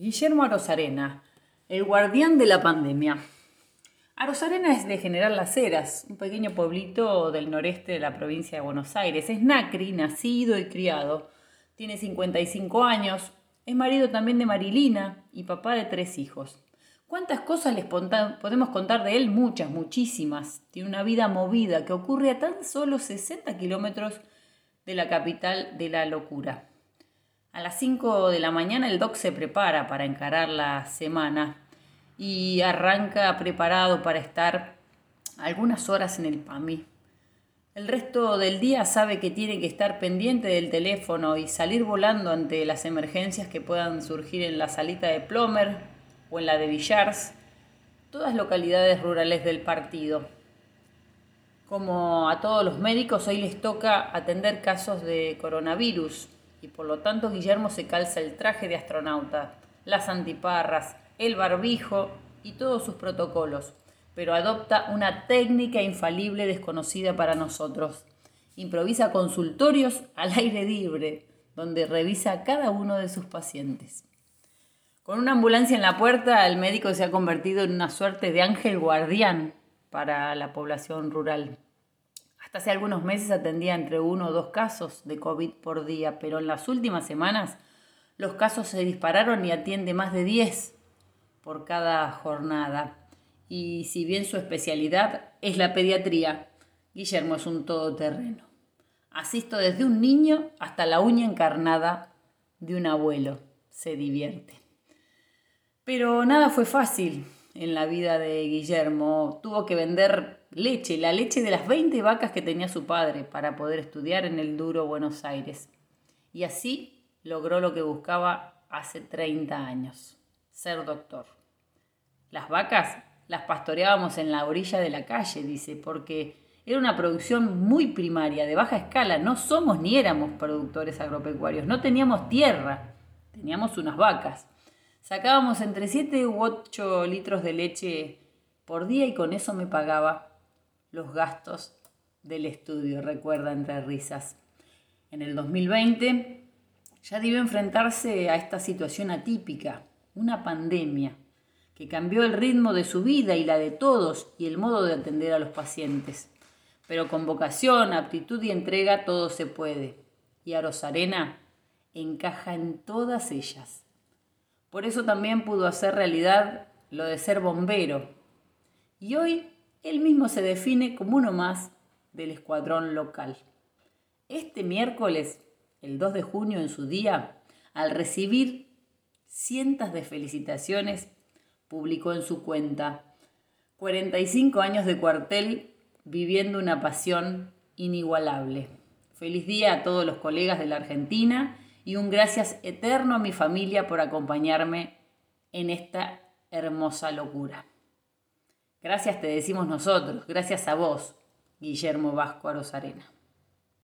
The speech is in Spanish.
Guillermo Arosarena, el guardián de la pandemia. Arosarena es de General Las Heras, un pequeño pueblito del noreste de la provincia de Buenos Aires. Es Nacri, nacido y criado. Tiene 55 años. Es marido también de Marilina y papá de tres hijos. ¿Cuántas cosas les podemos contar de él? Muchas, muchísimas. Tiene una vida movida que ocurre a tan solo 60 kilómetros de la capital de la locura. A las 5 de la mañana el doc se prepara para encarar la semana y arranca preparado para estar algunas horas en el PAMI. El resto del día sabe que tiene que estar pendiente del teléfono y salir volando ante las emergencias que puedan surgir en la salita de Plomer o en la de Villars, todas localidades rurales del partido. Como a todos los médicos, hoy les toca atender casos de coronavirus y por lo tanto Guillermo se calza el traje de astronauta, las antiparras, el barbijo y todos sus protocolos, pero adopta una técnica infalible desconocida para nosotros. Improvisa consultorios al aire libre, donde revisa a cada uno de sus pacientes. Con una ambulancia en la puerta, el médico se ha convertido en una suerte de ángel guardián para la población rural. Hasta hace algunos meses atendía entre uno o dos casos de COVID por día, pero en las últimas semanas los casos se dispararon y atiende más de 10 por cada jornada. Y si bien su especialidad es la pediatría, Guillermo es un todoterreno. Asisto desde un niño hasta la uña encarnada de un abuelo. Se divierte. Pero nada fue fácil en la vida de Guillermo. Tuvo que vender leche, la leche de las 20 vacas que tenía su padre para poder estudiar en el duro Buenos Aires. Y así logró lo que buscaba hace 30 años, ser doctor. Las vacas las pastoreábamos en la orilla de la calle, dice, porque era una producción muy primaria, de baja escala. No somos ni éramos productores agropecuarios, no teníamos tierra, teníamos unas vacas. Sacábamos entre 7 u 8 litros de leche por día y con eso me pagaba los gastos del estudio, recuerda entre risas. En el 2020 ya debió enfrentarse a esta situación atípica, una pandemia, que cambió el ritmo de su vida y la de todos y el modo de atender a los pacientes. Pero con vocación, aptitud y entrega todo se puede. Y Arosarena encaja en todas ellas. Por eso también pudo hacer realidad lo de ser bombero. Y hoy él mismo se define como uno más del escuadrón local. Este miércoles, el 2 de junio en su día, al recibir cientos de felicitaciones, publicó en su cuenta 45 años de cuartel viviendo una pasión inigualable. Feliz día a todos los colegas de la Argentina y un gracias eterno a mi familia por acompañarme en esta hermosa locura. Gracias te decimos nosotros, gracias a vos, Guillermo Vasco Arosarena.